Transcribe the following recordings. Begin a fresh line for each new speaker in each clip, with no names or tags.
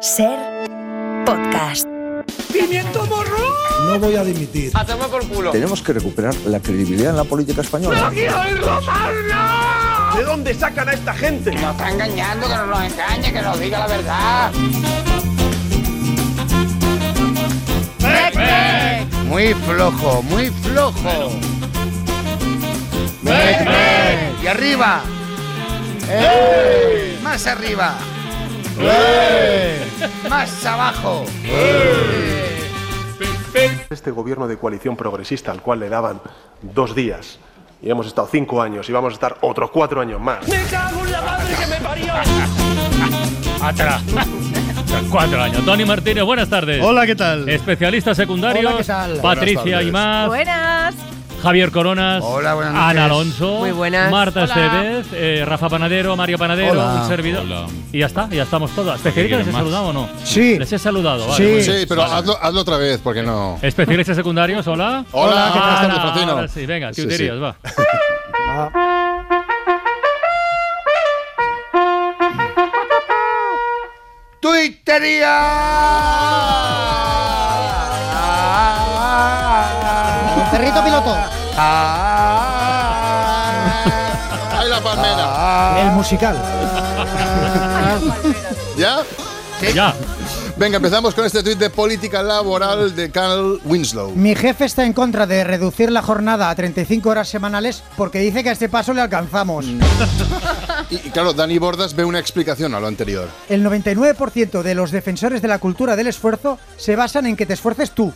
Ser podcast.
¡Pimiento morro!
No voy a dimitir.
A tomar por culo.
Tenemos que recuperar la credibilidad en la política española.
¿De dónde sacan a esta gente?
Nos está engañando, que no nos engañe, que nos diga la verdad.
Muy flojo, muy flojo. Y arriba. Más arriba. Más abajo.
Este gobierno de coalición progresista al cual le daban dos días y hemos estado cinco años y vamos a estar otros cuatro años más.
¡Me cago en la madre que me parió!
Atrás. Cuatro años. Tony Martínez, buenas tardes.
Hola, ¿qué tal?
Especialistas secundarios.
Hola, ¿qué tal?
Patricia más.
Buenas.
Javier Coronas.
Hola, buenas noches.
Ana Alonso.
Muy buenas.
Marta
Hola.
Estevez. eh, Rafa Panadero, Mario Panadero,
Hola.
un servidor. Y ya está, ya estamos todos. ¿Especialistas les he
más?
saludado o no?
Sí.
Les he saludado, vale.
Sí. Sí, pero hazlo, hazlo otra vez, porque no.
Especialistas secundarios, hola.
Hola, ¿qué tal
Ana,
estás, Francino?
ahora sí, venga,
Sí,
tuterías,
sí.
va.
¡Tuitería!
Piloto.
¡Ay, la palmera!
El musical.
¿Ya?
Ya.
Venga, empezamos con este tuit de política laboral de Carl Winslow.
Mi jefe está en contra de reducir la jornada a 35 horas semanales porque dice que a este paso le alcanzamos.
Y, y claro, Dani Bordas ve una explicación a lo anterior.
El 99% de los defensores de la cultura del esfuerzo se basan en que te esfuerces tú.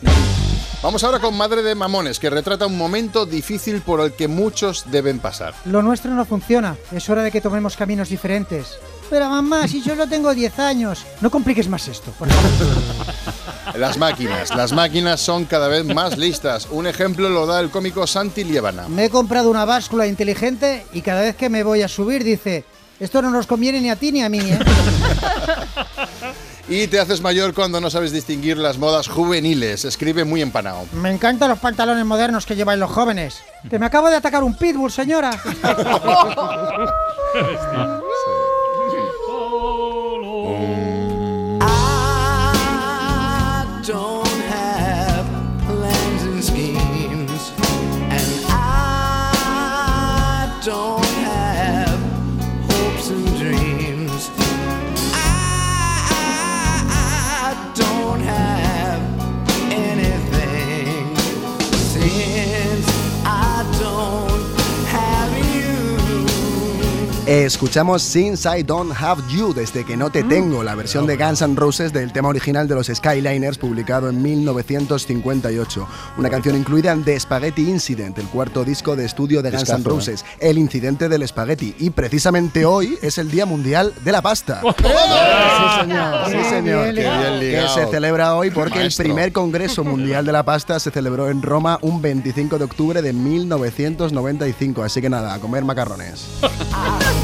Vamos ahora con Madre de Mamones, que retrata un momento difícil por el que muchos deben pasar.
Lo nuestro no funciona. Es hora de que tomemos caminos diferentes. Pero mamá, si yo no tengo 10 años. No compliques más esto, por favor.
Las máquinas. Las máquinas son cada vez más listas. Un ejemplo lo da el cómico Santi Lievana.
Me he comprado una báscula inteligente y cada vez que me voy a subir dice, esto no nos conviene ni a ti ni a mí, ¿eh?
Y te haces mayor cuando no sabes distinguir las modas juveniles. Escribe muy empanado.
Me encantan los pantalones modernos que lleváis los jóvenes. Que me acabo de atacar un pitbull, señora.
Escuchamos Since I Don't Have You, desde que no te tengo, la versión de Guns N' Roses del tema original de los Skyliners, publicado en 1958. Una canción incluida en The Spaghetti Incident, el cuarto disco de estudio de Guns N'
Discazo, ¿eh?
Roses, el incidente del espagueti. Y precisamente hoy es el Día Mundial de la Pasta. Sí, señor. Sí, señor.
Bien,
Qué bien
Que se celebra hoy porque el primer Congreso Mundial de la Pasta se celebró en Roma un 25 de octubre de 1995. Así que nada, a comer macarrones.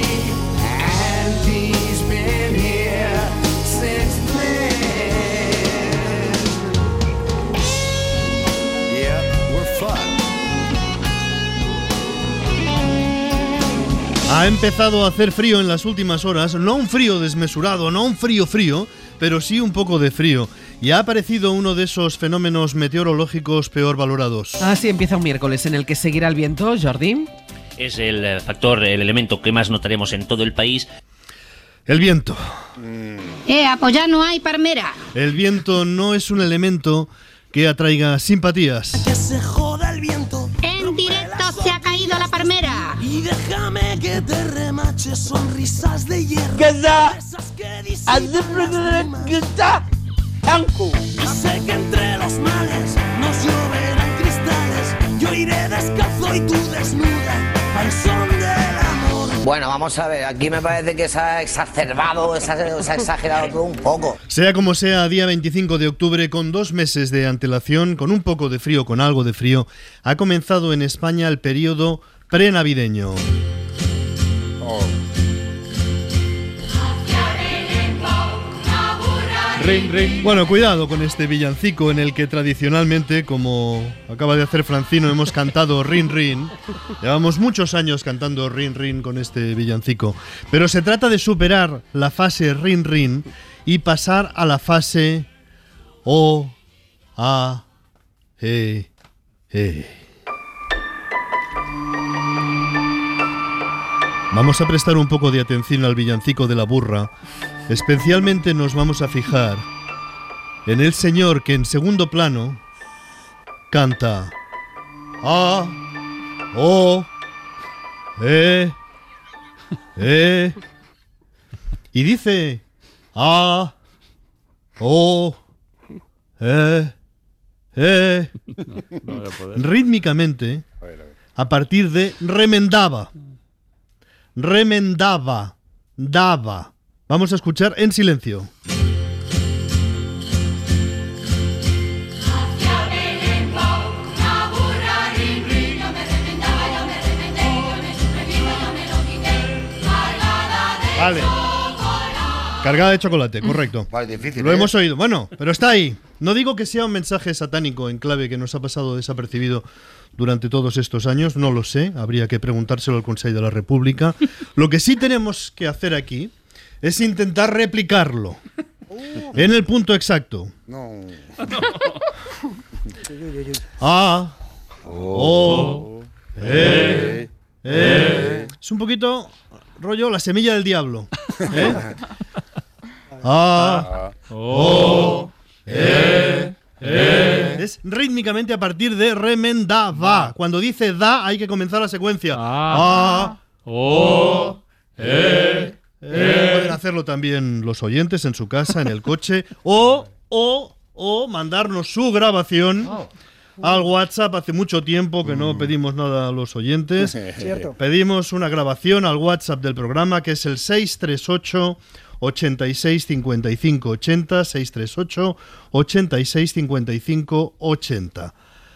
Ha empezado a hacer frío en las últimas horas, no un frío desmesurado, no un frío frío, pero sí un poco de frío. Y ha aparecido uno de esos fenómenos meteorológicos peor valorados.
Así empieza un miércoles en el que seguirá el viento, Jordi.
Es el eh, factor, el elemento que más notaremos en todo el país.
El viento.
Eh, apoyar no hay palmera.
El viento no es un elemento que atraiga simpatías.
Que se joda el viento
En directo se ha caído la palmera.
y que te remache sonrisas de hierro. Que
está. Anco.
Sé que entre los males nos lloverán cristales. Yo iré descalzo y tú desnuda al son del amor.
Bueno, vamos a ver, aquí me parece que se ha exacerbado, se ha, se ha exagerado todo un poco.
Sea como sea, día 25 de octubre, con dos meses de antelación, con un poco de frío, con algo de frío, ha comenzado en España el periodo prenavideño. Bueno, cuidado con este villancico en el que tradicionalmente, como acaba de hacer Francino, hemos cantado Rin Rin. Llevamos muchos años cantando Rin Rin con este villancico. Pero se trata de superar la fase Rin Rin y pasar a la fase O, A, E, E. Vamos a prestar un poco de atención al villancico de la burra. Especialmente nos vamos a fijar en el señor que en segundo plano canta A, O, E, E. Y dice A, O, E, E. Rítmicamente, a partir de remendaba. Remendaba. Daba. Vamos a escuchar en silencio. Vale. Cargada de chocolate, correcto.
Vale, difícil.
Lo
¿eh?
hemos oído. Bueno, pero está ahí. No digo que sea un mensaje satánico en clave que nos ha pasado desapercibido durante todos estos años, no lo sé, habría que preguntárselo al Consejo de la República. Lo que sí tenemos que hacer aquí es intentar replicarlo en el punto exacto.
No.
A, O, E, E. Es un poquito rollo la semilla del diablo. ¿eh? A, O, E, E. Es rítmicamente a partir de remendaba. Cuando dice da, hay que comenzar la secuencia. A, O, E, E. Pueden hacerlo también los oyentes en su casa, en el coche. O, o, o mandarnos su grabación al WhatsApp. Hace mucho tiempo que no pedimos nada a los oyentes.
Cierto.
Pedimos una grabación al WhatsApp del programa que es el 638 86 55 80 638 86 55 80.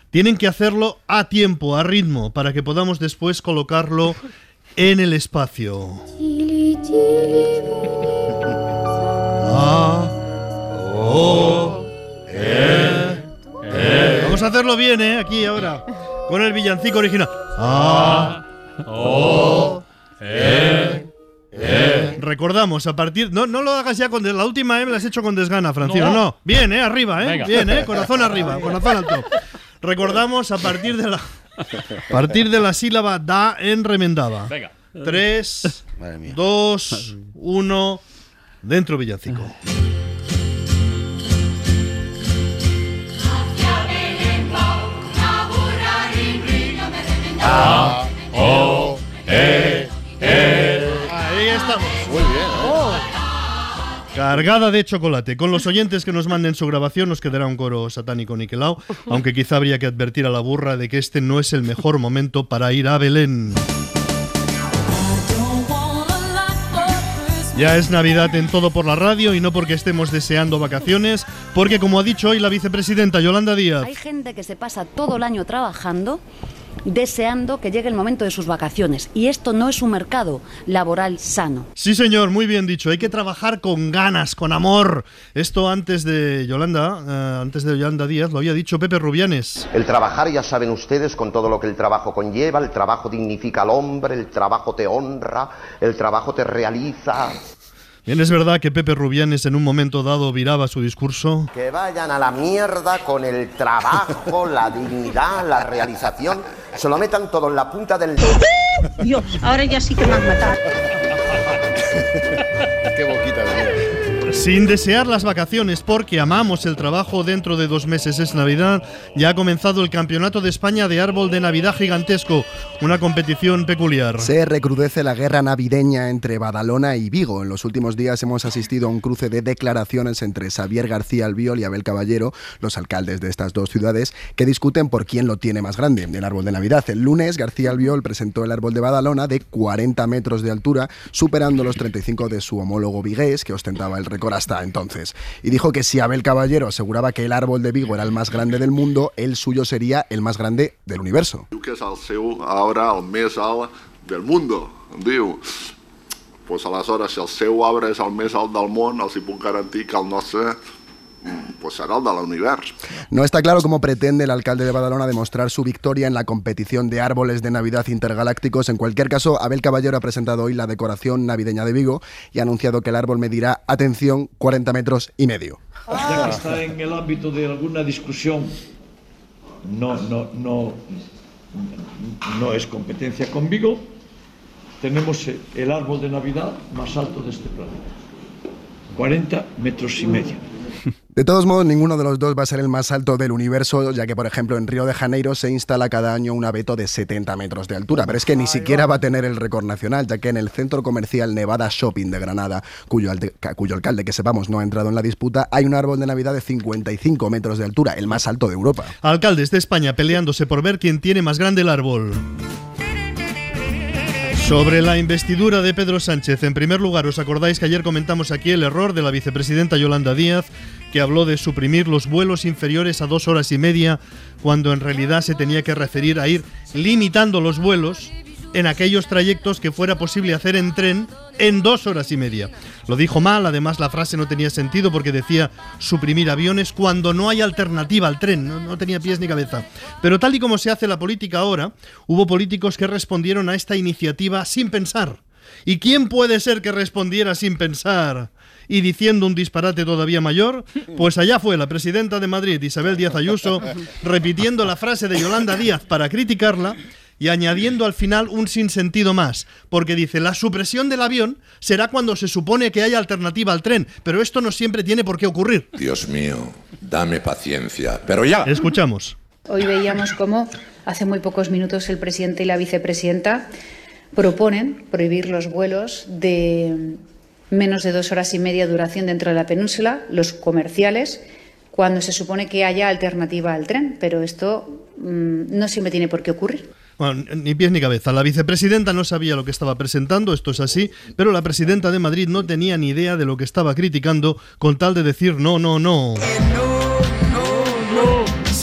Tienen que hacerlo a tiempo, a ritmo, para que podamos después colocarlo en el espacio. Vamos a hacerlo bien, ¿eh? Aquí ahora. Con el villancico original. A, O, E, E. Recordamos, a partir. No, no lo hagas ya con. La última M la has hecho con desgana, Francino.
No.
No. Bien, ¿eh? Arriba, ¿eh?
Venga.
Bien, ¿eh? Corazón arriba, corazón alto. Recordamos a partir de la. A partir de la sílaba da en remendaba.
Venga.
3, 2, 1. Dentro villancico.
A, O, E, E.
Ahí estamos.
Muy bien, ¿eh?
Cargada de chocolate. Con los oyentes que nos manden su grabación nos quedará un coro satánico niquelao, aunque quizá habría que advertir a la burra de que este no es el mejor momento para ir a Belén. Ya es Navidad en todo por la radio y no porque estemos deseando vacaciones, porque como ha dicho hoy la vicepresidenta Yolanda Díaz,
Hay gente que se pasa todo el año trabajando deseando que llegue el momento de sus vacaciones. Y esto no es un mercado laboral sano.
Sí, señor, muy bien dicho. Hay que trabajar con ganas, con amor. Esto antes de Yolanda, eh, antes de Yolanda Díaz, lo había dicho Pepe Rubianes.
El trabajar, ya saben ustedes, con todo lo que el trabajo conlleva, el trabajo dignifica al hombre, el trabajo te honra, el trabajo te realiza.
Bien, es verdad que Pepe Rubianes en un momento dado viraba su discurso.
Que vayan a la mierda con el trabajo, la dignidad, la realización. Se lo metan todo en la punta del...
Dios, ahora ya sí que me han matado.
Qué boquita de
Sin desear las vacaciones porque amamos el trabajo, dentro de dos meses es Navidad, ya ha comenzado el Campeonato de España de Árbol de Navidad Gigantesco, una competición peculiar.
Se recrudece la guerra navideña entre Badalona y Vigo. En los últimos días hemos asistido a un cruce de declaraciones entre Xavier García Albiol y Abel Caballero, los alcaldes de estas dos ciudades, que discuten por quién lo tiene más grande, el árbol de Navidad. El lunes, García Albiol presentó el árbol de Badalona de 40 metros de altura, superando los 35 de su homólogo vigués, que ostentaba el récord hasta entonces. Y dijo que si Abel Caballero aseguraba que el árbol de Vigo era el más grande del mundo, el suyo sería el más grande del universo.
Que és el seu arbre el del mundo, diu. Pues aleshores, si el seu arbre és el més alt del món, els hi puc garantir que el pues serà el de l'univers.
No está claro cómo pretende el alcalde de Badalona demostrar su victoria en la competición de árboles de Navidad intergalácticos. En cualquier caso, Abel Caballero ha presentado hoy la decoración navideña de Vigo y ha anunciado que el árbol medirá, atención, 40 metros y medio.
Ya que está en el ámbito de alguna discusión, no, no, no, no es competencia con Vigo, tenemos el árbol de Navidad más alto de este planeta. 40 metros y medio.
De todos modos, ninguno de los dos va a ser el más alto del universo, ya que, por ejemplo, en Río de Janeiro se instala cada año un abeto de 70 metros de altura. Pero es que ni siquiera va a tener el récord nacional, ya que en el centro comercial Nevada Shopping de Granada, cuyo, alte- ca- cuyo alcalde, que sepamos, no ha entrado en la disputa, hay un árbol de Navidad de 55 metros de altura, el más alto de Europa.
Alcaldes de España peleándose por ver quién tiene más grande el árbol. Sobre la investidura de Pedro Sánchez, en primer lugar, os acordáis que ayer comentamos aquí el error de la vicepresidenta Yolanda Díaz, que habló de suprimir los vuelos inferiores a dos horas y media, cuando en realidad se tenía que referir a ir limitando los vuelos en aquellos trayectos que fuera posible hacer en tren en dos horas y media. Lo dijo mal, además la frase no tenía sentido porque decía suprimir aviones cuando no hay alternativa al tren, no, no tenía pies ni cabeza. Pero tal y como se hace la política ahora, hubo políticos que respondieron a esta iniciativa sin pensar. ¿Y quién puede ser que respondiera sin pensar? Y diciendo un disparate todavía mayor, pues allá fue la presidenta de Madrid, Isabel Díaz Ayuso, repitiendo la frase de Yolanda Díaz para criticarla y añadiendo al final un sinsentido más, porque dice, la supresión del avión será cuando se supone que haya alternativa al tren, pero esto no siempre tiene por qué ocurrir.
Dios mío, dame paciencia. Pero ya.
Escuchamos.
Hoy veíamos cómo hace muy pocos minutos el presidente y la vicepresidenta proponen prohibir los vuelos de menos de dos horas y media duración dentro de la península, los comerciales, cuando se supone que haya alternativa al tren, pero esto mm, no siempre tiene por qué ocurrir.
Bueno, ni pies ni cabeza. La vicepresidenta no sabía lo que estaba presentando, esto es así, pero la presidenta de Madrid no tenía ni idea de lo que estaba criticando con tal de decir no, no, no.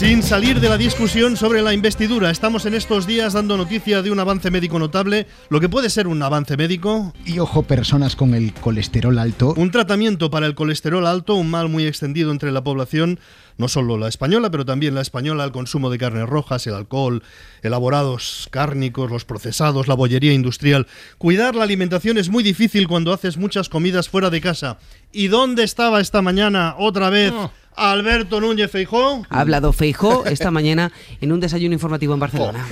Sin salir de la discusión sobre la investidura, estamos en estos días dando noticia de un avance médico notable, lo que puede ser un avance médico.
Y ojo, personas con el colesterol alto.
Un tratamiento para el colesterol alto, un mal muy extendido entre la población, no solo la española, pero también la española, el consumo de carnes rojas, el alcohol, elaborados cárnicos, los procesados, la bollería industrial. Cuidar la alimentación es muy difícil cuando haces muchas comidas fuera de casa. ¿Y dónde estaba esta mañana otra vez? Alberto Núñez Feijó.
Ha hablado Feijó esta mañana en un desayuno informativo en Barcelona.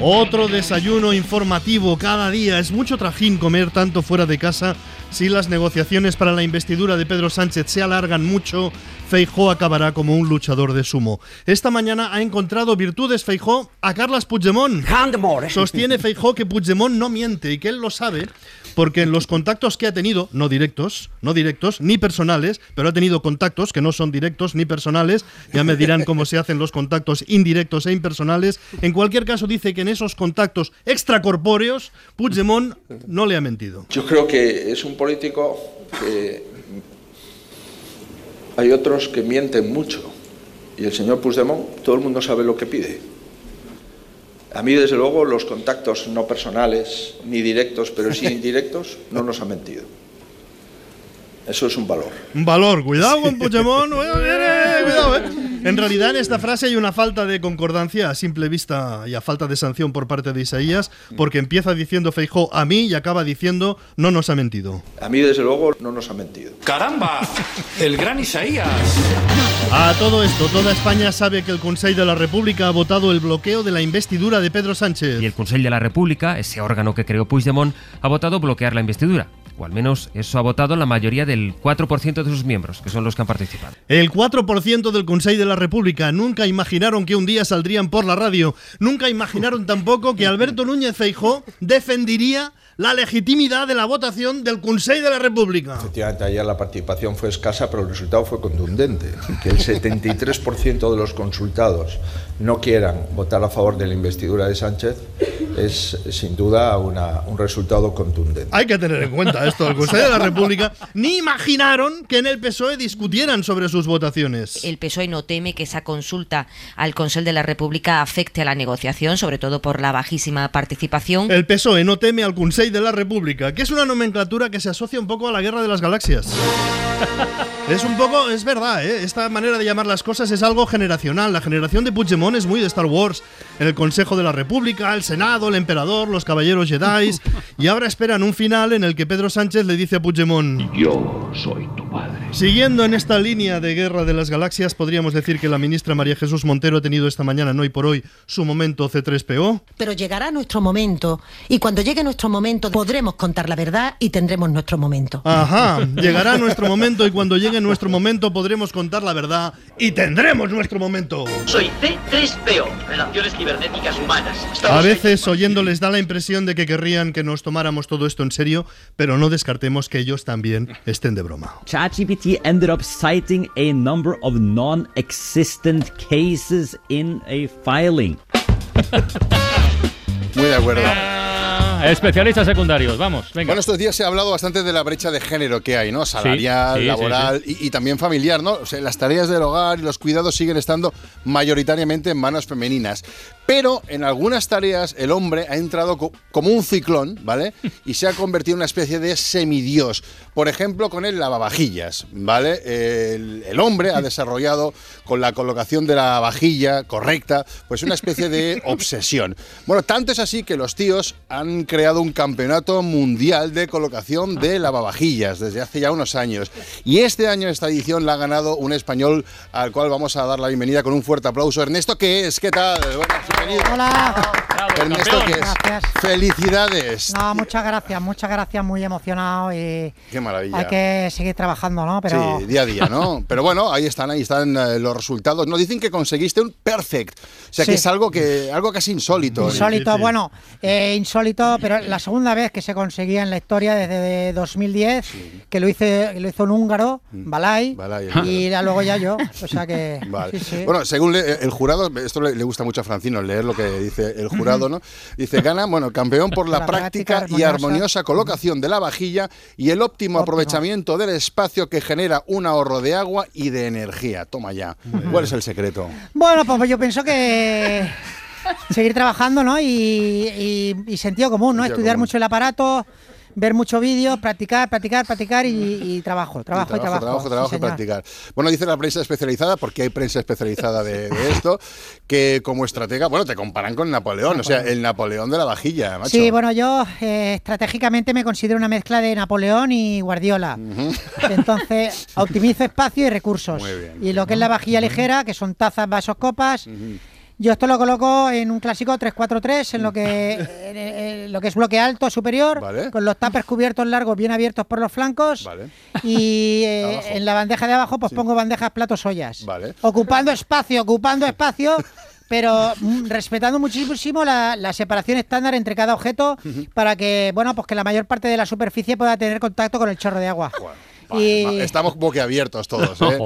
Otro desayuno informativo cada día. Es mucho trajín comer tanto fuera de casa. Si las negociaciones para la investidura de Pedro Sánchez se alargan mucho, Feijó acabará como un luchador de sumo. Esta mañana ha encontrado virtudes Feijó a Carlas Puigdemont. Sostiene Feijó que Puigdemont no miente y que él lo sabe porque en los contactos que ha tenido, no directos, no directos ni personales, pero ha tenido contactos que no son directos ni personales, ya me dirán cómo se hacen los contactos indirectos e impersonales. En cualquier caso dice que en esos contactos extracorpóreos Puigdemont no le ha mentido.
Yo creo que es un político que hay otros que mienten mucho y el señor Puigdemont todo el mundo sabe lo que pide. A mí, desde luego, los contactos no personales, ni directos, pero sí indirectos, no nos han mentido. Eso es un valor.
Un valor, cuidado con Puigdemont, cuidado, eh. En realidad en esta frase hay una falta de concordancia a simple vista y a falta de sanción por parte de Isaías, porque empieza diciendo Feijó a mí y acaba diciendo no nos ha mentido.
A mí, desde luego, no nos ha mentido.
¡Caramba! ¡El gran Isaías!
A todo esto, toda España sabe que el Consejo de la República ha votado el bloqueo de la investidura de Pedro Sánchez.
Y el Consell de la República, ese órgano que creó Puigdemont, ha votado bloquear la investidura. O al menos eso ha votado la mayoría del 4% de sus miembros, que son los que han participado.
El 4% del Consejo de la República nunca imaginaron que un día saldrían por la radio. Nunca imaginaron tampoco que Alberto Núñez Feijó defendería la legitimidad de la votación del Consejo de la República.
Efectivamente, ayer la participación fue escasa, pero el resultado fue contundente. Que el 73% de los consultados no quieran votar a favor de la investidura de Sánchez es sin duda una- un resultado contundente.
Hay que tener en cuenta esto. El Consejo de la República ni imaginaron que en el PSOE discutieran sobre sus votaciones.
El PSOE no teme que esa consulta al Consell de la República afecte a la negociación, sobre todo por la bajísima participación.
El PSOE no teme al Consell de la República, que es una nomenclatura que se asocia un poco a la guerra de las galaxias. Es un poco, es verdad, ¿eh? esta manera de llamar las cosas es algo generacional. La generación de Puigdemont es muy de Star Wars. En el Consejo de la República, el Senado, el Emperador, los Caballeros Jedi. y ahora esperan un final en el que Pedro Sánchez le dice a Puigdemont:
Yo soy tu padre.
Siguiendo en esta línea de guerra de las galaxias, podríamos decir que la ministra María Jesús Montero ha tenido esta mañana, no hoy por hoy, su momento C3PO.
Pero llegará nuestro momento y cuando llegue nuestro momento podremos contar la verdad y tendremos nuestro momento.
Ajá, llegará nuestro momento y cuando llegue nuestro momento podremos contar la verdad y tendremos nuestro momento.
Soy C3PO, Relaciones Cibernéticas Humanas.
A veces oyéndoles da la impresión de que querrían que nos tomáramos todo esto en serio, pero no descartemos que ellos también estén de broma.
ChatGPT ended up citing a number of non existent cases in a filing.
Muy de acuerdo.
Ah, especialistas secundarios, vamos, venga.
Bueno, estos días se ha hablado bastante de la brecha de género que hay, ¿no? Salarial,
sí, sí,
laboral Y, y también familiar, ¿no? O sea, las tareas del hogar y los cuidados siguen estando mayoritariamente en manos femeninas. Pero en algunas tareas el hombre ha entrado co- como un ciclón, ¿vale? Y se ha convertido en una especie de semidios. Por ejemplo, con el lavavajillas, ¿vale? El, el hombre ha desarrollado con la colocación de la vajilla correcta, pues una especie de obsesión. Bueno, tanto es así que los tíos han creado un campeonato mundial de colocación de lavavajillas desde hace ya unos años. Y este año esta edición la ha ganado un español al cual vamos a dar la bienvenida con un fuerte aplauso. Ernesto, ¿qué es? ¿Qué tal? Buenas, 好啦。
好 Hola.
Ernesto, ¿qué es?
Gracias.
Felicidades.
No, muchas gracias, muchas gracias, muy emocionado y
Qué maravilla.
hay que seguir trabajando, ¿no? Pero
Sí, día a día, ¿no? Pero bueno, ahí están, ahí están eh, los resultados. Nos dicen que conseguiste un perfect. O sea, que es algo que algo casi insólito.
Insólito, bueno, eh, insólito, pero la segunda vez que se conseguía en la historia desde 2010, que lo hice, que lo hizo un húngaro, Balay,
Mm. Balay,
y ya luego ya yo, o sea que
Vale.
sí, sí.
Bueno, según le- el jurado, esto le, le gusta mucho a Francino leer lo que dice el jurado, ¿no? Dice, gana, bueno, campeón por la,
La
práctica,
práctica
y
armoniosa.
colocación de la vajilla y el óptimo aprovechamiento del espacio que genera un ahorro de agua y de energía. Toma ya. ¿Cuál es el secreto?
Bueno, pues yo pienso que seguir trabajando, ¿no? Y, y- y sentido común, ¿no?
Sentido
Estudiar
común.
mucho el aparato, ver muchos vídeos, practicar, practicar, practicar y, y trabajo, trabajo y trabajo.
trabajo,
sí,
trabajo y
señor.
practicar. Bueno, dice la prensa especializada, porque hay prensa especializada de, de esto, que como estratega, bueno, te comparan con Napoleón, o sea, el Napoleón de la vajilla, macho.
Sí, bueno, yo eh, estratégicamente me considero una mezcla de Napoleón y Guardiola. Entonces, optimizo espacio y recursos.
Muy bien.
Y lo que es la vajilla ligera, que son tazas, vasos, copas. Yo esto lo coloco en un clásico 3-4-3, en lo que en, en lo que es bloque alto superior,
Vale.
con los tapers cubiertos largos bien abiertos por los flancos.
Vale.
Y eh, en la bandeja de abajo pues pongo bandejas, platos, ollas.
Vale.
Ocupando espacio, ocupando espacio, pero mm, respetando muchísimo la, la separación estándar entre cada objeto para que, bueno, pues que la mayor parte de la superficie pueda tener contacto con el chorro de agua. Y
Estamos boquiabiertos todos, ¿eh?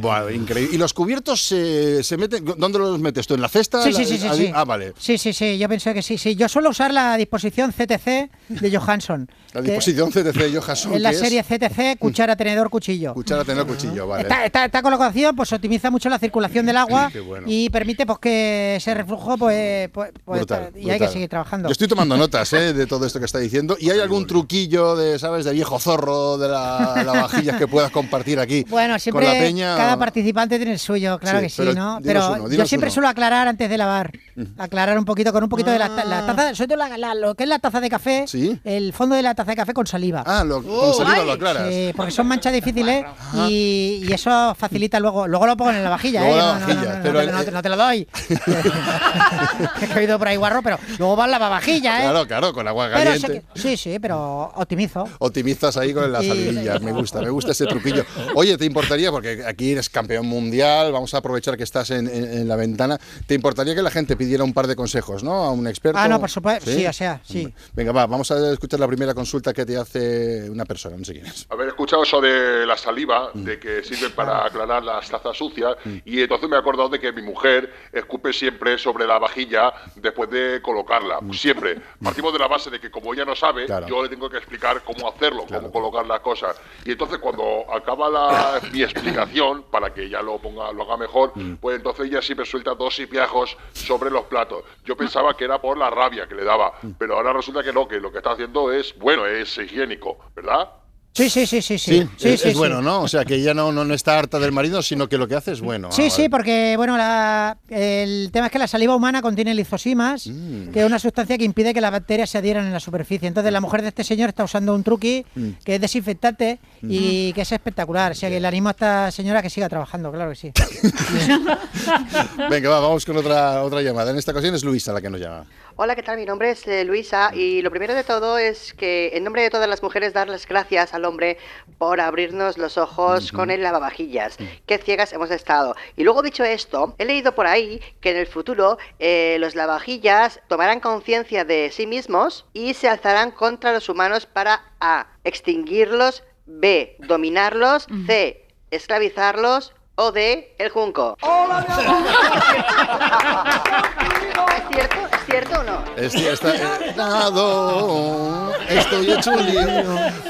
Buah, increíble. ¿Y los cubiertos se, se meten? ¿Dónde los metes tú? ¿En la cesta?
Sí,
La-
sí, sí, sí.
Ah, vale.
Sí, sí, sí, yo pensé que sí, sí. Yo suelo usar la disposición CTC de Johansson.
La
que
disposición CTC Johansson.
Es la serie CTC, cuchara, tenedor, cuchillo.
Cuchara, tener cuchillo, vale.
Esta, esta- esta colocación pues optimiza mucho la circulación del agua
bueno.
y permite pues que ese reflujo pues, pues, pues,
Brutal,
y hay que seguir trabajando.
Yo estoy tomando notas ¿eh? de todo esto que está diciendo. ¿Y hay algún truquillo de, sabes, de viejo zorro de la, la vajilla que puedas compartir aquí
Bueno, siempre
con la peña?
cada participante tiene el suyo, claro
Sí,
que sí,
pero
¿no? Pero
uno,
yo siempre
uno.
suelo aclarar antes de lavar. Aclarar un poquito con un poquito de la, la taza, sobre todo la- la- lo que es la taza de café, el fondo de la taza de café con saliva.
Ah, lo, con saliva lo aclaras.
Sí, porque son manchas difíciles y, y eso facilita luego. Luego lo pongo en la vajilla,
Luego
¿eh?
la
No, no,
vajilla,
no, no, no,
pero
te-
el-
no te- no te lo doy. He oído por ahí guarro, pero luego va en la lavavajilla, ¿eh?
Claro, claro, con agua
Pero
caliente.
que- sí, sí, pero optimizo.
Optimizas ahí con la salivilla, me gusta, me gusta ese truquillo. Oye, ¿te importaría, porque aquí eres campeón mundial, vamos a aprovechar que estás en, en- en la ventana, ¿te importaría que la gente pidiera un par de consejos, ¿no? A un experto.
Ah, no, por supuesto. Sí, o sea, sí.
Venga, va, vamos a escuchar la primera consulta que te hace una persona, no sé quién es.
Haber escuchado eso de la saliva, de que sirve para aclarar las tazas sucias, y entonces me he acordado de que mi mujer escupe siempre sobre la vajilla después de colocarla. Siempre. Partimos de la base de que como ella no sabe, yo le tengo que explicar cómo hacerlo, cómo colocar las cosas. Y entonces cuando acaba la- mi explicación, para que ella lo ponga, lo haga mejor, pues entonces ella siempre suelta dos piajos sobre los platos. Yo pensaba que era por la rabia que le daba, pero ahora resulta que no, que lo que está haciendo es, bueno, es higiénico, ¿verdad?
Sí, sí, sí, sí.
Sí,
Sí,
es,
sí,
es
sí.
bueno, ¿no? O sea, que ella no, no, no está harta del marido, sino que lo que hace es bueno.
Sí,
Ah,
sí, porque bueno, la- el tema es que la saliva humana contiene lisosimas,
Mm.
que es una sustancia que impide que las bacterias se adhieran en la superficie. Entonces la mujer de este señor está usando un truqui
Mm.
que es desinfectante y que es espectacular. O sea que le animo a esta señora a que siga trabajando, claro que sí.
Venga, va, vamos con otra, otra llamada. En esta ocasión es Luisa la que nos llama.
Hola, ¿qué tal? Mi nombre es eh, Luisa y lo primero de todo es que en nombre de todas las mujeres dar las gracias al hombre por abrirnos los ojos con el lavavajillas. Qué ciegas hemos estado. Y luego dicho esto, he leído por ahí que en el futuro eh, los lavavajillas tomarán conciencia de sí mismos y se alzarán contra los humanos para A. extinguirlos, B. dominarlos, C. esclavizarlos o D. el junco. ¿Es cierto? ¿Es cierto o no?
Estoy, está, dado, estoy hecho un lío.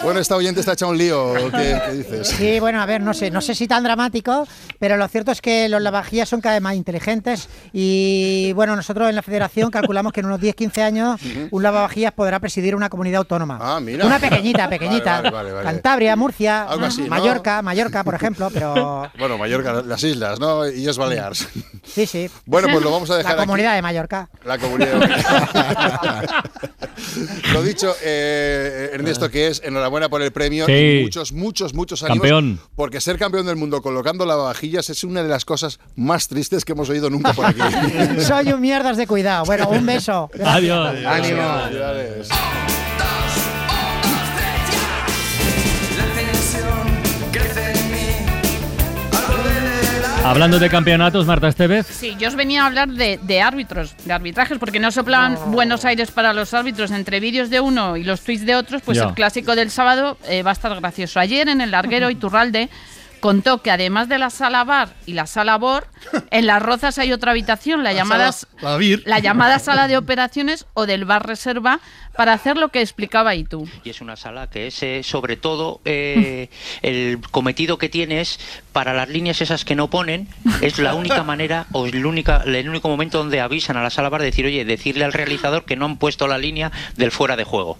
Bueno, esta oyente está hecha un lío. ¿Qué, qué dices?
Sí, bueno, a ver, no sé, no sé si tan dramático, pero lo cierto es que los lavavajillas son cada vez más inteligentes y bueno, nosotros en la federación calculamos que en unos 10-15 años un lavavajillas podrá presidir una comunidad autónoma.
Ah, mira.
Una pequeñita, pequeñita.
Vale, vale, vale, vale.
Cantabria, Murcia,
Algo así, ¿no?
Mallorca, Mallorca, por ejemplo, pero
Bueno, Mallorca, las islas, ¿no? Y es Baleares.
sí, sí.
Bueno, pues lo vamos a dejar
La
aquí.
comunidad de Mallorca.
La comunidad. Lo dicho, eh, Ernesto, que es enhorabuena por el premio
Sí.
y muchos, muchos, muchos ánimos.
Campeón.
Porque ser campeón del mundo colocando lavavajillas es una de las cosas más tristes que hemos oído nunca por aquí.
Soy un mierdas de cuidado. Bueno, un beso.
Adiós.
Ánimo.
Hablando de campeonatos, Marta Estevez.
Sí, yo os venía a hablar de, de árbitros, de arbitrajes, porque no soplaban Buenos Aires para los árbitros entre vídeos de uno y los tweets de otros, pues el clásico del sábado eh, va a estar gracioso. Ayer en el larguero Iturralde contó que además de la sala bar y la sala bor, en las rozas hay otra habitación, la,
La
llamada,
sala-
la llamada sala de operaciones o del bar reserva, para hacer lo que explicaba Itu.
Y es una sala que es, eh, sobre todo, eh, el cometido que tienes para las líneas esas que no ponen, es la única manera o el, única, el único momento donde avisan a la sala bar de decir, oye, decirle al realizador que no han puesto la línea del fuera de juego.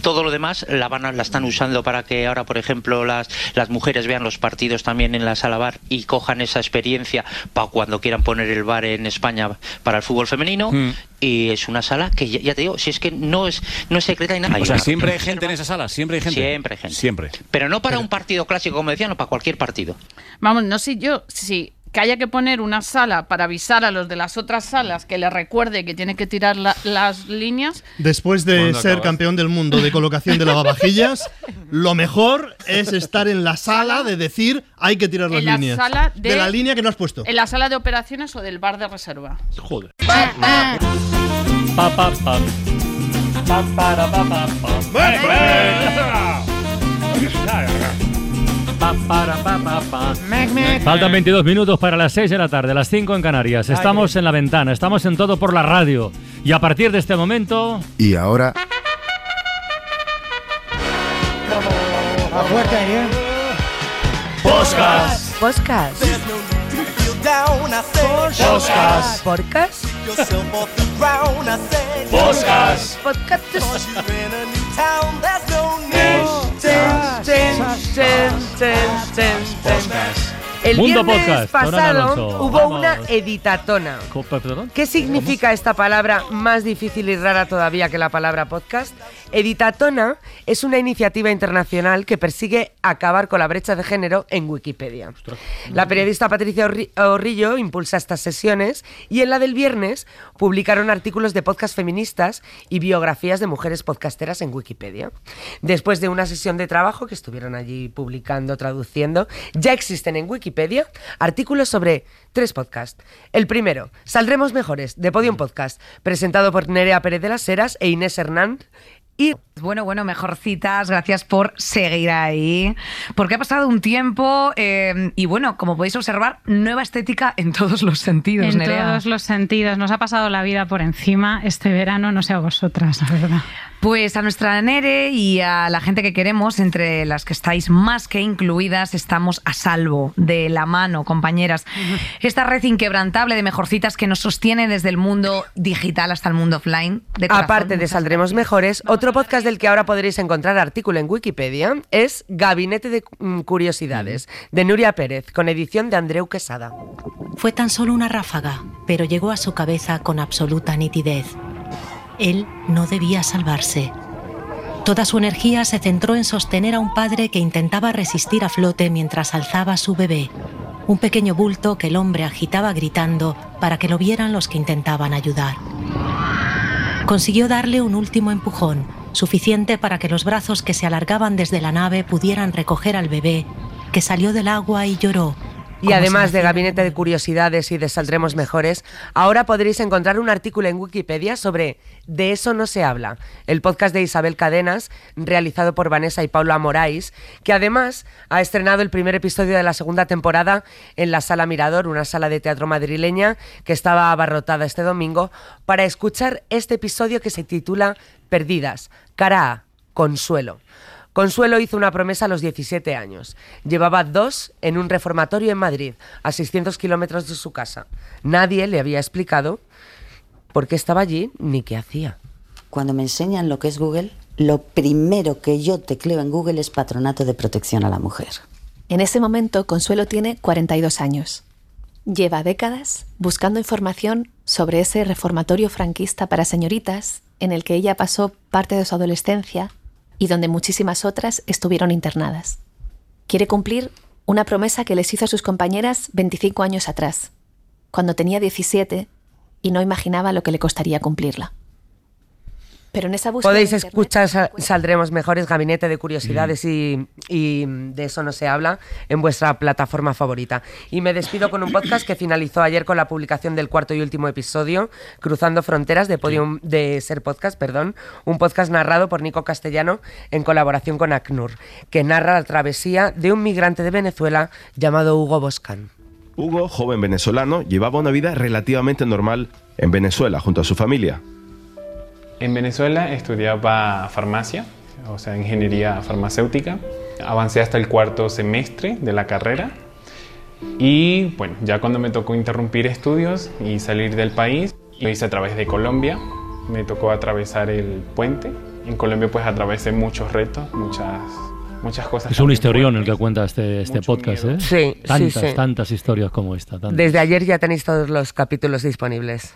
Todo lo demás la, van a- la están usando para que ahora, por ejemplo, las, las mujeres vean los partidos también en la sala bar y cojan esa experiencia para cuando quieran poner el bar en España para el fútbol femenino.
Mm.
Y es una sala que, ya, ya te digo, si es que no es, no es secreta ni nada.
O sea, siempre hay gente en esa sala, siempre hay gente.
Siempre hay gente.
Siempre.
Pero no para un partido clásico, como decía, no para cualquier partido.
Vamos, no sé yo si que haya que poner una sala para avisar a los de las otras salas que le recuerde que tiene que tirar la- las líneas.
Después de
¿Cuándo
ser
acabas?
campeón del mundo de colocación de lavavajillas, lo mejor es estar en la sala de decir hay que tirar las
En la
líneas.
sala de-
la línea que no has puesto.
En la sala de operaciones o del bar de reserva.
Joder.
Faltan 22 minutos para las 6 de la tarde, las 5 en Canarias. Estamos en la ventana, estamos en todo por la radio. Y a partir de este momento.
Y ahora,
A fuerte, ¿eh?
Podcast.
Podcast.
Podcast.
Podcast.
Podcast.
Podcast. El
Mundo
viernes
Podcast,
pasado hubo
Vamos.
una editatona.
Perdón.
¿Qué significa esta palabra más difícil y rara todavía que la palabra podcast? Editatona es una iniciativa internacional que persigue acabar con la brecha de género en Wikipedia. La periodista Patricia Orri- Orrillo impulsa estas sesiones y en la del viernes publicaron artículos de podcast feministas y biografías de mujeres podcasteras en Wikipedia. Después de una sesión de trabajo que estuvieron allí publicando, traduciendo, ya existen en Wikipedia artículos sobre tres podcasts. El primero, Saldremos Mejores, de Podium Podcast, presentado por Nerea Pérez de las Heras e Inés Hernán. Y
Bueno, bueno, mejorcitas, gracias por seguir ahí. Porque ha pasado un tiempo eh, y bueno, como podéis observar, nueva estética en todos los sentidos,
En
Nerea.
todos los sentidos. Nos ha pasado la vida por encima este verano, no sé a vosotras, la verdad.
Pues a nuestra Nere y a la gente que queremos, entre las que estáis más que incluidas, estamos a salvo de la mano, compañeras. Esta red inquebrantable de mejorcitas que nos sostiene desde el mundo digital hasta el mundo offline. De corazón,
Aparte de Saldremos Mejores, otro podcast del que ahora podréis encontrar artículo en Wikipedia es Gabinete de mm, Curiosidades, de Nuria Pérez, con edición de Andreu Quesada.
Fue tan solo una ráfaga, pero llegó a su cabeza con absoluta nitidez. Él no debía salvarse. Toda su energía se centró en sostener a un padre que intentaba resistir a flote mientras alzaba a su bebé, un pequeño bulto que el hombre agitaba gritando para que lo vieran los que intentaban ayudar. Consiguió darle un último empujón, suficiente para que los brazos que se alargaban desde la nave pudieran recoger al bebé, que salió del agua y lloró.
Y además de Gabinete de Curiosidades y de Saldremos Mejores, ahora podréis encontrar un artículo en Wikipedia sobre De eso no se habla, el podcast de Isabel Cadenas, realizado por Vanessa y Paula Morais, que además ha estrenado el primer episodio de la segunda temporada en la Sala Mirador, una sala de teatro madrileña que estaba abarrotada este domingo, para escuchar este episodio que se titula Perdidas, cara A, Consuelo. Consuelo hizo una promesa a los 17 años. Llevaba dos en un reformatorio en Madrid, a 600 kilómetros de su casa. Nadie le había explicado por qué estaba allí ni qué hacía.
Cuando me enseñan lo que es Google, lo primero que yo tecleo en Google es Patronato de Protección a la Mujer.
En ese momento, Consuelo tiene 42 años. Lleva décadas buscando información sobre ese reformatorio franquista para señoritas en el que ella pasó parte de su adolescencia y donde muchísimas otras estuvieron internadas. Quiere cumplir una promesa que les hizo a sus compañeras 25 años atrás, cuando tenía 17 y no imaginaba lo que le costaría cumplirla. Pero en esa búsqueda
Podéis escuchar Sa- Saldremos Mejores, Gabinete de Curiosidades y, y de eso no se habla en vuestra plataforma favorita. Y me despido con un podcast que finalizó ayer con la publicación del cuarto y último episodio, Cruzando Fronteras, de, Podium, de Ser Podcast, perdón, un podcast narrado por Nico Castellano en colaboración con ACNUR, que narra la travesía de un migrante de Venezuela llamado Hugo Boscan.
Hugo, joven venezolano, llevaba una vida relativamente normal en Venezuela junto a su familia.
En Venezuela estudiaba farmacia, o sea, ingeniería farmacéutica. Avancé hasta el cuarto semestre de la carrera. Y bueno, ya cuando me tocó interrumpir estudios y salir del país, lo hice a través de Colombia. Me tocó atravesar el puente. En Colombia pues atravesé muchos retos, muchas, muchas cosas.
Es un historión el que cuenta este, este podcast, ¿eh?
Sí,
tantas,
sí, sí.
tantas historias como esta. tantas.
Desde ayer ya tenéis todos los capítulos disponibles.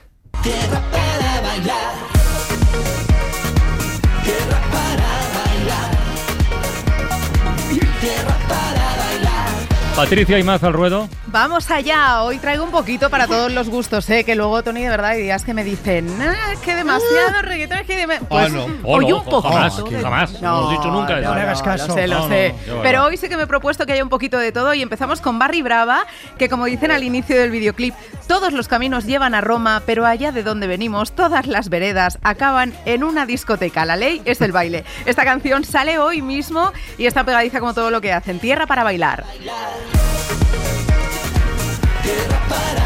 Patricia y Maz al ruedo.
Vamos allá, hoy traigo un poquito para todos los gustos, ¿eh? que luego Tony de verdad hay días que me dicen, ah, que demasiado reggaetón, es que deme-". pues,
no.
hoy
Oh,
un
no,
poco.
jamás, jamás, no hemos dicho nunca.
No,
No le hagas caso.
Lo sé, lo
No,
sé.
no,
Pero
no.
hoy sí que me he propuesto que haya un poquito de todo y empezamos con Barry Brava, que como dicen al inicio del videoclip, todos los caminos llevan a Roma, pero allá de donde venimos, todas las veredas acaban en una discoteca. La ley es el baile. Esta canción sale hoy mismo y está pegadiza como todo lo que hacen. Tierra para bailar.
Tierra para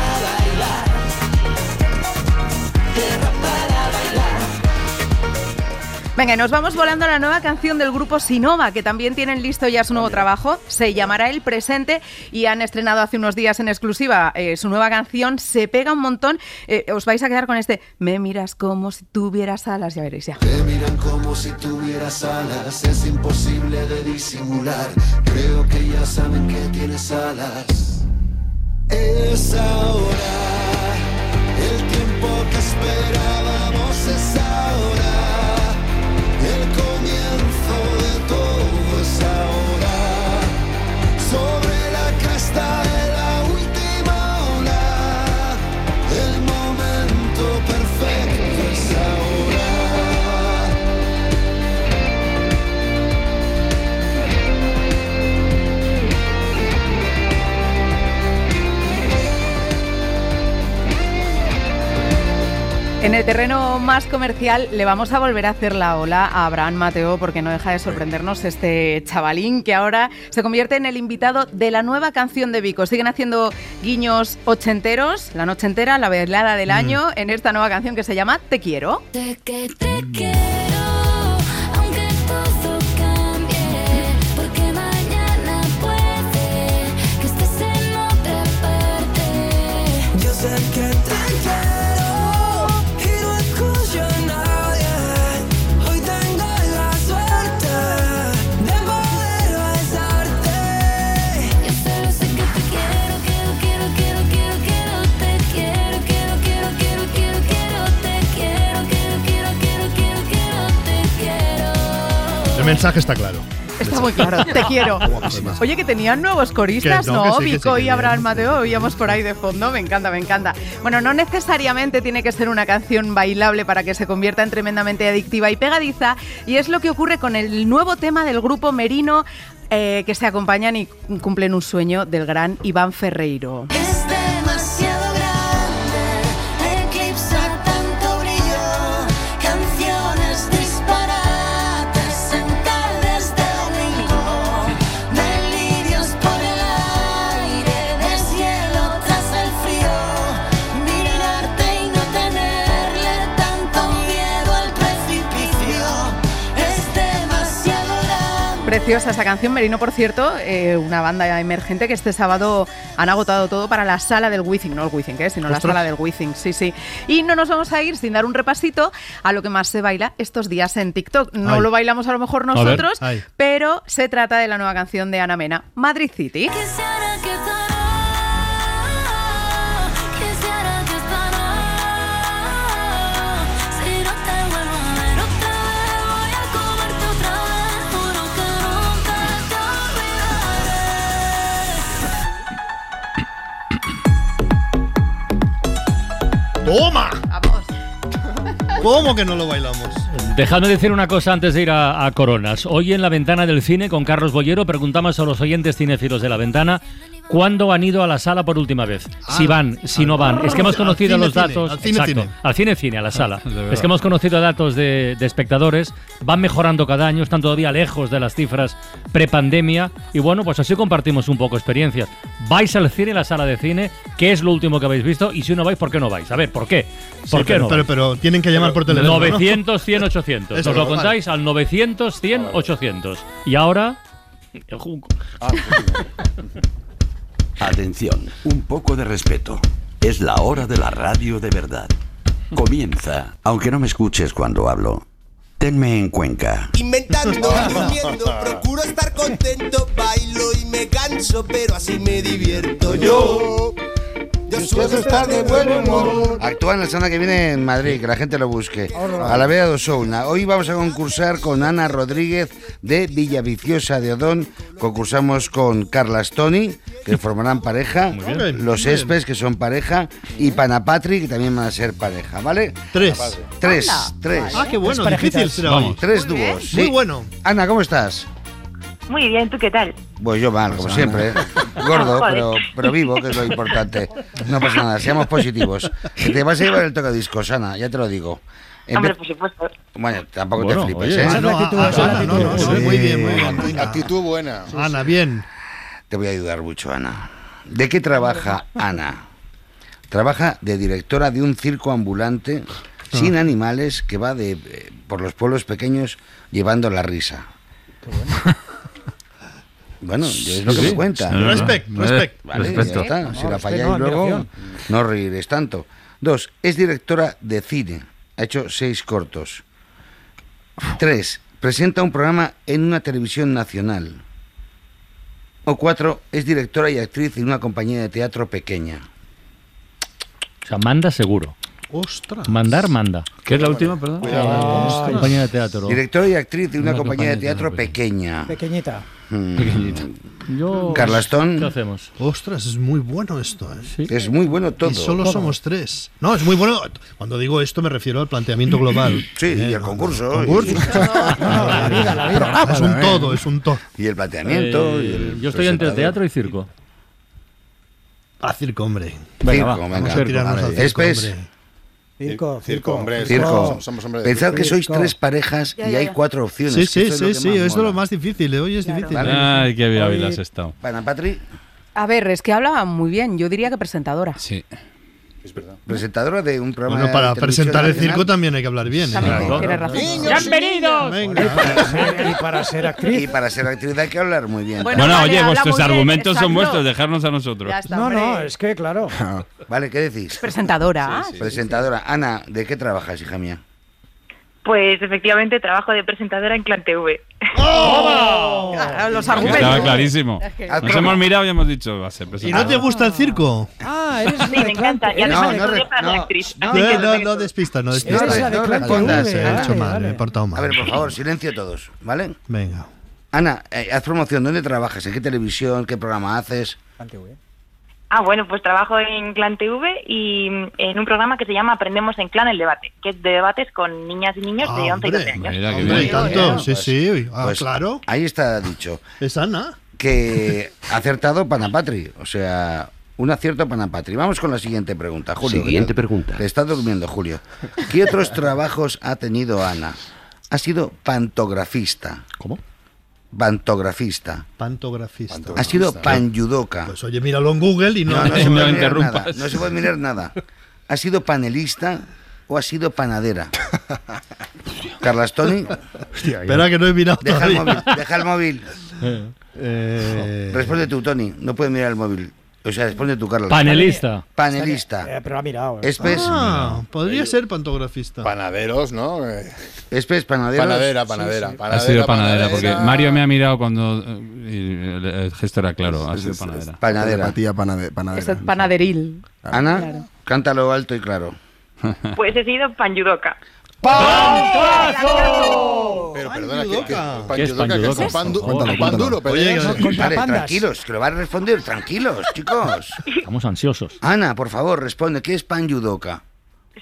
Venga, y nos vamos volando a la nueva canción del grupo Sinova, que también tienen listo ya su nuevo trabajo. Se llamará El Presente y han estrenado hace unos días en exclusiva eh, su nueva canción. Se pega un montón. Eh, os vais a quedar con este Me miras como si tuvieras alas. Ya veréis ya.
Te miran como si tuvieras alas, es imposible de disimular. Creo que ya saben que tienes alas. Es ahora, el tiempo que esperábamos
En el terreno más comercial le vamos a volver a hacer la ola a Abraham Mateo porque no deja de sorprendernos este chavalín que ahora se convierte en el invitado de la nueva canción de Vico. Siguen haciendo guiños ochenteros, la noche entera, la velada del año, en esta nueva canción que se llama Te quiero.
Sé que te quiero,
El mensaje está claro.
Está muy claro, te quiero. Oye, que tenían nuevos coristas,
Que
¿no?
no, que sí, que
Vico
sí,
y Abraham. Mateo, oíamos por ahí de fondo, me encanta, me encanta. Bueno, no necesariamente tiene que ser una canción bailable para que se convierta en tremendamente adictiva y pegadiza, y es lo que ocurre con el nuevo tema del grupo Merino, eh, que se acompañan y cumplen un sueño del gran Iván Ferreiro.
Es
Preciosa esa canción, Merino, por cierto, eh, una banda emergente que este sábado han agotado todo para la sala del Wizzing, no el Wizzing, ¿eh? sino la sala del Wizzing, sí, sí. Y no nos vamos a ir sin dar un repasito a lo que más se baila estos días en TikTok. No
Ay.
lo bailamos a lo mejor nosotros, pero se trata de la nueva canción de Ana Mena, Madrid City.
Quisiera que
¿Cómo que no lo bailamos?
Dejadme decir una cosa antes de ir a, a Coronas. Hoy en la ventana del cine con Carlos Bollero preguntamos a los oyentes cinéfilos de la ventana cuándo han ido a la sala por última vez. si van, si no van. Es que hemos conocido
cine,
los
cine,
datos.
al cine,
exacto,
cine.
al cine cine, a la sala. es que hemos conocido datos de, de espectadores, van mejorando cada año, están todavía lejos de las cifras prepandemia. Y bueno, pues así compartimos un poco experiencias. ¿Vais al cine, a la sala de cine? ¿Qué es lo último que habéis visto? Y si no vais, ¿por qué no vais? A ver, ¿por qué? ¿Por
Sí,
qué
pero,
no
pero, pero tienen que llamar por teléfono. ¿no?
900, 100, 800.
Eso
Nos lo
vale.
contáis al 900, 100, 800. Y ahora.
Atención, un poco de respeto. Es la hora de la radio de verdad. Comienza, aunque no me escuches cuando hablo. Tenme en Cuenca.
Inventando, durmiendo, procuro estar contento, bailo y me canso, pero así me divierto yo. Yo suelo estar de buen humor.
Actúa en la semana que viene en Madrid, que la gente lo busque. A la Vea do Souna. Hoy vamos a concursar con Ana Rodríguez de Villaviciosa de Odón. Concursamos con Carlas Toni, que formarán pareja.
bien,
Los
muy bien.
Espes, que son pareja. Y Panapatri, que también van a ser pareja, ¿vale?
Tres.
Tres,
Anda.
tres.
Ah, qué bueno, Es parejitas. difícil será hoy.
Tres
Muy
dúos.
Muy bueno.
Ana, ¿cómo estás?
Muy bien, ¿tú qué tal?
Pues yo mal, como siempre. ¿eh? Gordo, pero, pero vivo, que es lo importante. No pasa nada, seamos positivos. Que Te vas a llevar el tocadiscos, Ana, ya te lo digo. En
Hombre, por supuesto.
Bueno, tampoco
Bueno,
te flipes,
oye,
¿eh? no, no,
Sí.
muy bien, muy bien.
Acti- Actitud buena.
Ana, bien.
Te voy a ayudar mucho, Ana. ¿De qué trabaja Ana? Trabaja de directora de un circo ambulante sin animales que va de eh, por los pueblos pequeños llevando la risa. Bueno, yo es lo que
Sí.
me cuenta.
No, no, no. Respect, respect.
Vale,
Respeto.
ya está.
No,
Si la falláis
no,
luego, no reiréis tanto. Dos, es directora de cine. Ha hecho seis cortos. Tres, presenta un programa en una televisión nacional. O cuatro, es directora y actriz en una compañía de teatro pequeña.
O sea, manda seguro.
Ostras.
Mandar, manda.
¿Qué es la última, perdón?
Eh, compañía de teatro.
Directora y actriz de una,
Una
compañía de teatro pequeña.
Pequeñita.
Mm.
Yo-
Carlastón.
¿Qué hacemos?
Ostras, es muy bueno esto. ¿eh?
Es muy bueno todo.
Y solo somos tres. No, es muy bueno. Cuando digo esto me refiero al planteamiento global.
Sí, y
Eh,
al concurso.
concurso.
y-
la vida, la vida. Programa, es un todo, es un todo.
Y el planteamiento.
Eh,
y el
yo estoy entre teatro y circo.
A circo, hombre.
Venga,
va,
Circo,
vamos
venga.
a tirarnos al circo,
Espes.
Circo,
circo, hombre.
Circo.
Somos, somos hombres de
Pensad
circo.
que sois tres parejas
Ya,
y
ya,
hay cuatro opciones.
Sí, sí,
esto es lo
sí, esto es lo más difícil, ¿eh? hoy es difícil.
Ay, qué bien habéis estado.
Panapatri,
A ver, es que hablaba muy bien. Yo diría que presentadora.
Sí.
Presentadora de un programa
Bueno, para
de
presentar el circo también hay que hablar bien. ¿eh? Claro.
razón.
¡Bienvenidos!
Y para ser actriz.
Y para ser actriz hay que hablar muy bien.
Bueno, oye, vuestros argumentos son vuestros, dejarnos a nosotros.
Está,
No, no, es que claro.
Vale, ¿qué decís?
Presentadora.
Presentadora. Ana, ¿de qué trabajas, hija mía?
Pues efectivamente trabajo de presentadora en Clan TV.
Claro, los argumentos.
Estaba clarísimo. Nos hemos mirado y hemos dicho, va a ser
¿Y no te gusta el circo?
Ah, eres
Sí, me encanta. Y además
No, no re-
para
no,
actriz.
No, no, no despistas, no
No,
hecho mal, me he portado
A ver, por favor, silencio todos, ¿vale?
Venga.
Ana, eh, haz promoción. ¿Dónde trabajas? ¿En qué televisión? ¿Qué programa haces?
Ah, bueno, pues trabajo en Clan TV y mm, en un programa que se llama Aprendemos en Clan el Debate, que es de debates con niñas y niños de 11 y 12 años.
Mira, qué
Hombre,
bien.
tanto, sí, sí. Ah,
Pues,
claro.
Ahí está dicho.
Es Ana.
Que ha acertado Panapatri. O sea, un acierto Panapatri. Vamos con la siguiente pregunta, Julio.
Siguiente
que te-
pregunta.
Te está durmiendo, Julio. ¿Qué otros trabajos ha tenido Ana? Ha sido pantografista.
¿Cómo?
Pantografista.
Pantografista.
Ha sido panyudoka.
Pues oye, míralo en Google y no,
No, no se puede mirar nada. No se puede mirar nada. ¿Ha sido panelista o ha sido panadera? Carlas Tony,
Espera que no he mirado
deja el móvil. Deja el móvil.
Eh,
Responde tú, Tony. No puedes mirar el móvil. O sea, responde tú, Carlos.
Panelista.
Panelista.
Eh, pero ha mirado. eh.
Espes.
ah, podría ser pantografista.
Panaderos, ¿no? Eh,
Espes, panaderos.
Panadera, panadera.
Ha
panadera
sido panadera, porque. Mario me ha mirado cuando. eh, y el, gesto era claro, ha
Es-
sido
es-
panadera.
Panadera.
Telepatía panade- panadera.
Esto es panaderil.
Ana,
Claro.
cántalo alto y claro.
Pues he sido Panyudoka.
Pero perdona.
¿Qué es
pan yudoka, que es
panjudoka?
pan, du- pan- duro, pero
Oye,
Vale,
pandas.
tranquilos, que lo van a responder. Tranquilos, chicos.
Estamos ansiosos.
Ana, por favor, responde. ¿Qué es pan yudoka?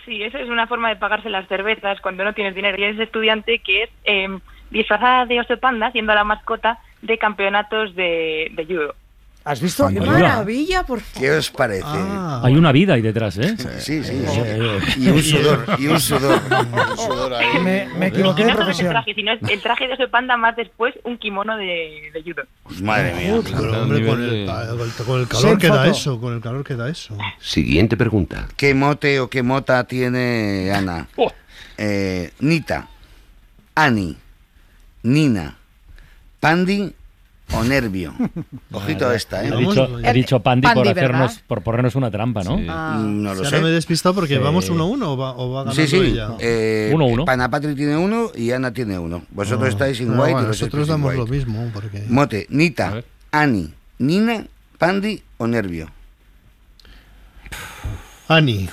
Sí, eso es una forma de pagarse las cervezas cuando no tienes dinero y eres estudiante, que es eh, disfrazada de oso panda, siendo la mascota de campeonatos de, de judo.
¿Has visto?
¡Qué maravilla, por favor!
¿Qué os parece?
Ah,
Hay una vida ahí detrás, ¿eh?
Sí, sí. Y un sudor, y un sudor.
un sudor ahí.
Me, me equivoqué
no
de
es el
profesión.
traje, sino es el traje de oso panda más después un kimono de, de judo.
Pues madre mía.
hombre, con el, con calor
Sin
que da
foto.
eso, con el calor que da eso.
Siguiente pregunta.
¿Qué mote o qué mota tiene Ana? Eh, Nita, Ani, Nina, Pandi o Nervio. Ojito a esta,
He
¿eh?
Vamos,
dicho, he dicho Pandi,
Pandi,
por,
¿verdad?
hacernos, por ponernos una trampa, ¿no?
Sí.
Ah.
No lo
ahora me he
sé.
despistado porque
Sí.
vamos uno a uno o va, o va ganando
Sí, sí.
ella.
Eh,
Uno, uno.
Panapatri tiene uno y Ana tiene uno. Vosotros
Ah,
estáis sin
no,
white
bueno,
y
nosotros damos lo mismo. Porque...
Mote, Nita. Ani, Nina, Pandi o Nervio.
Ani.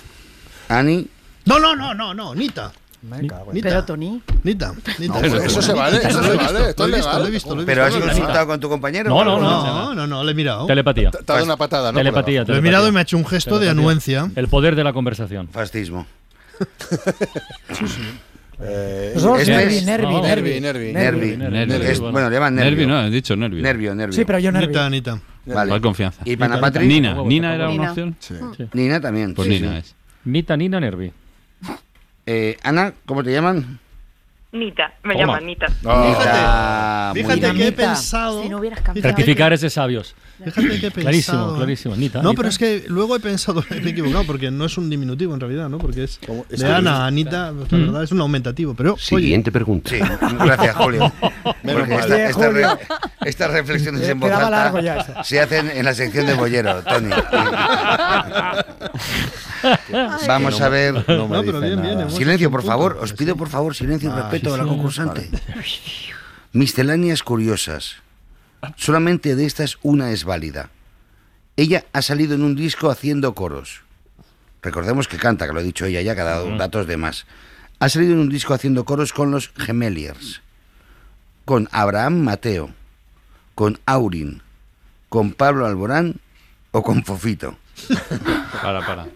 Ani,
No, no, no, no, no, Nita.
Me cago en-
Nita.
Pero, Tony,
Nita. Nita.
No, eso se vale, eso se vale, esto
Lo he
es
visto,
legal.
lo he visto, lo he
¿pero has
visto.
consultado con tu compañero?
No, no, no.
No, no, no, le he mirado.
Telepatía.
Te ha dado una patada, ¿no?
Telepatía,
Lo he mirado y me ha hecho un gesto de anuencia.
El poder de la conversación.
Fascismo.
Eh,
Nosotros
Este
nervi, nervi,
no,
nervi.
nervi,
Nervi.
Nervi.
Bueno.
bueno, le llaman
Nervio,
nervio.
no, he dicho nervio.
Nervio, nervio.
Sí, pero yo nervi.
Nita, Nita.
Vale.
¿Cuál confianza?
¿Y Panapatri?
Nina. ¿Nina era una opción?
Nina también.
Pues
sí,
Nina
sí.
es.
Nita, Nina, Nervi.
Eh, Ana, ¿cómo te llaman?
Nita, me
Toma.
llaman Nita.
Nita. muy
Fíjate que he pensado.
Si no hubieras cambiado.
Rectificar es de sabios.
Fíjate que he pensado.
Clarísimo, clarísimo. Nita.
No,
Nita.
pero es que luego he pensado, me he equivocado, porque no es un diminutivo en realidad, ¿no? Porque es de Ana a Anita, la
Mm.
verdad es un aumentativo. Pero, oye,
Siguiente pregunta.
Sí, gracias, Julio. Esta- re- estas reflexiones
Eh,
en voz alta se hacen en la sección de Bollero, Tony. Vamos a ver.
No, pero bien, bien.
Silencio, por favor. Os pido, por favor, silencio y
Ah,
respeto
sí,
a la concursante. Misceláneas curiosas. Solamente de estas una es válida. Ella ha salido en un disco haciendo coros. Recordemos que canta, que lo ha dicho ella ya, que ha dado datos de más. Ha salido en un disco haciendo coros con los Gemeliers, con Abraham Mateo, con Aurin, con Pablo Alborán o con Fofito.
Para, para.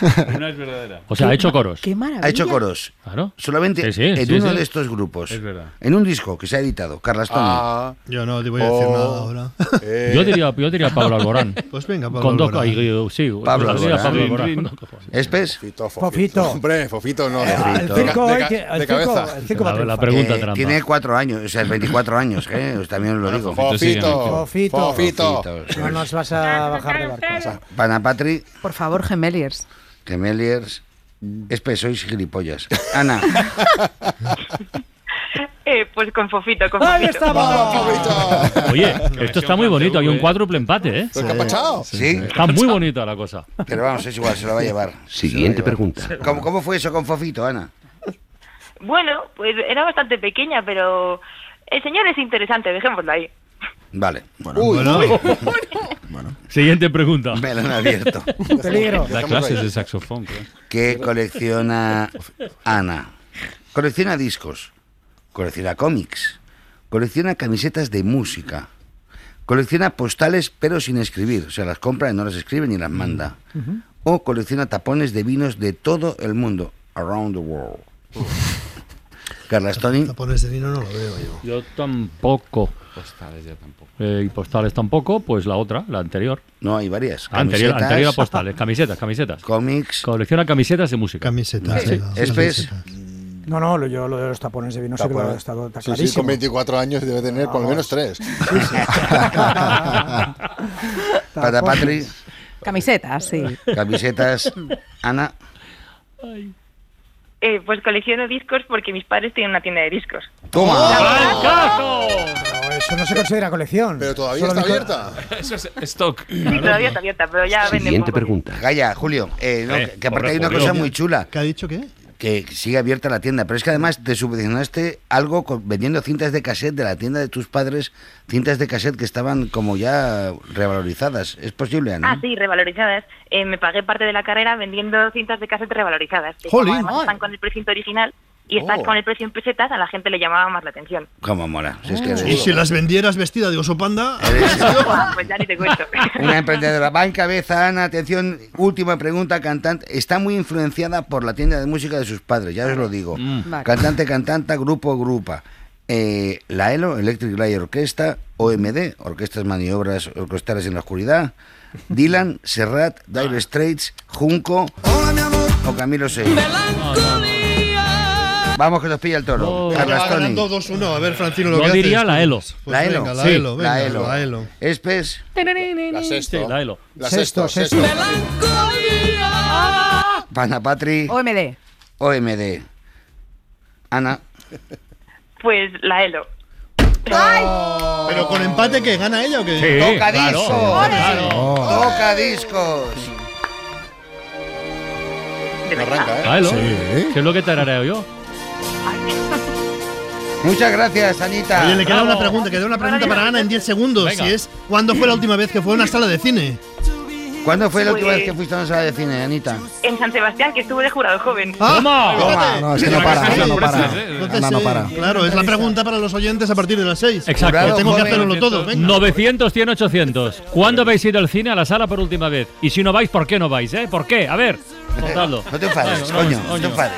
Una es verdadera.
O sea, ha hecho coros.
Qué maravilla.
Ha hecho coros.
Claro.
Solamente
Sí, sí,
en
sí,
uno
sí.
de estos grupos.
Es verdad.
En un disco que se ha editado, Carlas Tony.
Ah,
Yo no te voy a decir
Oh.
nada ahora.
eh,
Yo diría, yo diría Pablo Alborán.
Pues venga, Pablo
Con dos,
Alborán.
ahí, sí,
Pablo Alborán.
Pablo Alborán. dos.
¿Espes?
Fofito,
Fofito.
Hombre, Fofito no.
El
circo
de cabeza.
La, pregunta
Eh,
trampa.
tiene cuatro años, o sea, 24 años, ¿eh? Os también os lo digo.
Fofito.
Fofito. No nos vas a bajar de barco.
Panapatri,
Por favor, gemeliers.
Gemeliers, Espe, sois gilipollas. Ana,
Eh, pues con Fofito, con
¡Ahí
Fofito.
estamos!
Oye, esto está muy bonito. Hay un cuádruple empate, ¿eh?
¿Pero qué ha pasado?
¿sí?
Está muy bonita la cosa.
Pero vamos, es igual, se lo va a llevar.
Siguiente
Se lo va a llevar.
pregunta.
¿Cómo, cómo fue eso con Fofito, Ana?
Bueno, pues era bastante pequeña, pero el señor es interesante, dejémoslo ahí.
Vale.
Uy,
Bueno,
Siguiente pregunta.
Melón abierto.
Peligro.
Da clases de saxofón, creo.
¿Qué colecciona Ana? Colecciona discos, colecciona cómics, colecciona camisetas de música, colecciona postales pero sin escribir, o sea, las compra y no las escribe ni las manda. O colecciona tapones de vinos de todo el mundo, around the world. Carla Stoni,
tapones de vino no lo veo yo.
Yo tampoco.
Postales ya tampoco.
Eh, y postales tampoco, pues la otra, la anterior.
no hay varias.
Anterior,
Camisetas,
anterior a postales, camisetas, camisetas.
Cómics,
Colecciona camisetas de música.
Camisetas.
Sí.
sí,
Espes.
No, no, yo lo de los tapones de vino sé que lo
Tapones.
está, está
Sí, sí,
clarísimo.
con 24 años debe tener por lo menos tres.
Patapatri,
Camisetas, sí.
camisetas, Ana,
Eh, pues colecciono discos porque mis padres tienen una tienda de discos.
toma.
Pero eso no se considera colección.
Pero todavía
Solo
está abierta.
Eso es stock.
Sí, todavía está abierta, pero ya venden
Siguiente pregunta.
Calla, Julio, eh, no,
Eh,
que aparte hay una
Julio.
cosa muy chula.
¿Qué ha dicho qué?
Que sigue abierta la tienda, pero es que además te subvencionaste algo con- vendiendo cintas de cassette de la tienda de tus padres, cintas de cassette que estaban como ya revalorizadas. ¿Es posible, Ana?
Ah, sí, revalorizadas. Eh, me pagué parte de la carrera vendiendo cintas de cassette revalorizadas. que
¡Jolín!
como además están con el precio original y están
Oh.
con el precio en pesetas, a la gente le llamaba más la atención.
Cómo mola. Si es que
Y si las vendieras vestida de oso panda.
pues ya ni te cuento.
una emprendedora. Va en cabeza, Ana. Atención, última pregunta, cantante. Está muy influenciada por la tienda de música de sus padres, ya os lo digo.
Vale.
Cantante, cantanta, grupo, grupa. Eh, la ELO, Electric Light Orquesta, OMD, Orquestas Maniobras Orquestales en la Oscuridad, Dylan, Serrat, Dire Straits, Junco o Camilo Seis. Vamos que nos pilla el toro.
2-1. A ver, Francino, lo
Yo
que haces.
diría la ELO.
Pues
La ELO.
venga, la
Sí.
ELO, venga,
la ELO.
la ELO.
Espes,
La sexto.
Sí, la ELO.
La
Sexto,
sexto.
Panapatri,
OMD.
OMD. Ana.
Pues la ELO.
Pero con empate, que ¿Gana ella o qué?
Sí,
Toca discos.
claro.
Toca discos.
De verdad.
Arranca, ¿eh?
La ELO.
Sí.
¿Qué es lo que tarareo yo?
Muchas gracias, Anita.
Oye, le queda
Bravo.
una pregunta, queda una pregunta para Ana en 10 segundos.
Venga.
Si es, ¿cuándo fue la última vez que fue a una sala de cine?
¿Cuándo fue la última
Pues-
vez que fuiste a una sala de cine, Anita?
En San Sebastián, que estuve de jurado joven.
¡Ah!
Toma.
No, es que no para, Ana no para.
Entonces,
Ana no
eh,
para.
Claro, es la pregunta para los oyentes a partir de las 6.
Exacto.
Que tengo que hacerlo todo. Venga.
900, 100, 800. ¿Cuándo habéis ido al cine a la sala por última vez? Y si no vais, ¿por qué no vais? Eh? ¿Por qué? A ver, contadlo.
No te enfades, coño, no te enfades.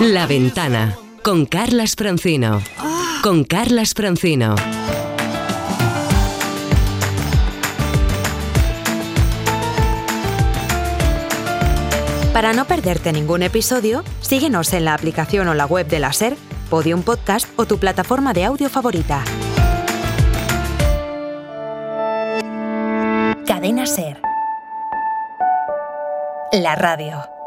La ventana con Carlas Francino. Con Carlas Francino.
Para no perderte ningún episodio, síguenos en la aplicación o la web de la SER, Podium Podcast o tu plataforma de audio favorita. Cadena SER. La radio.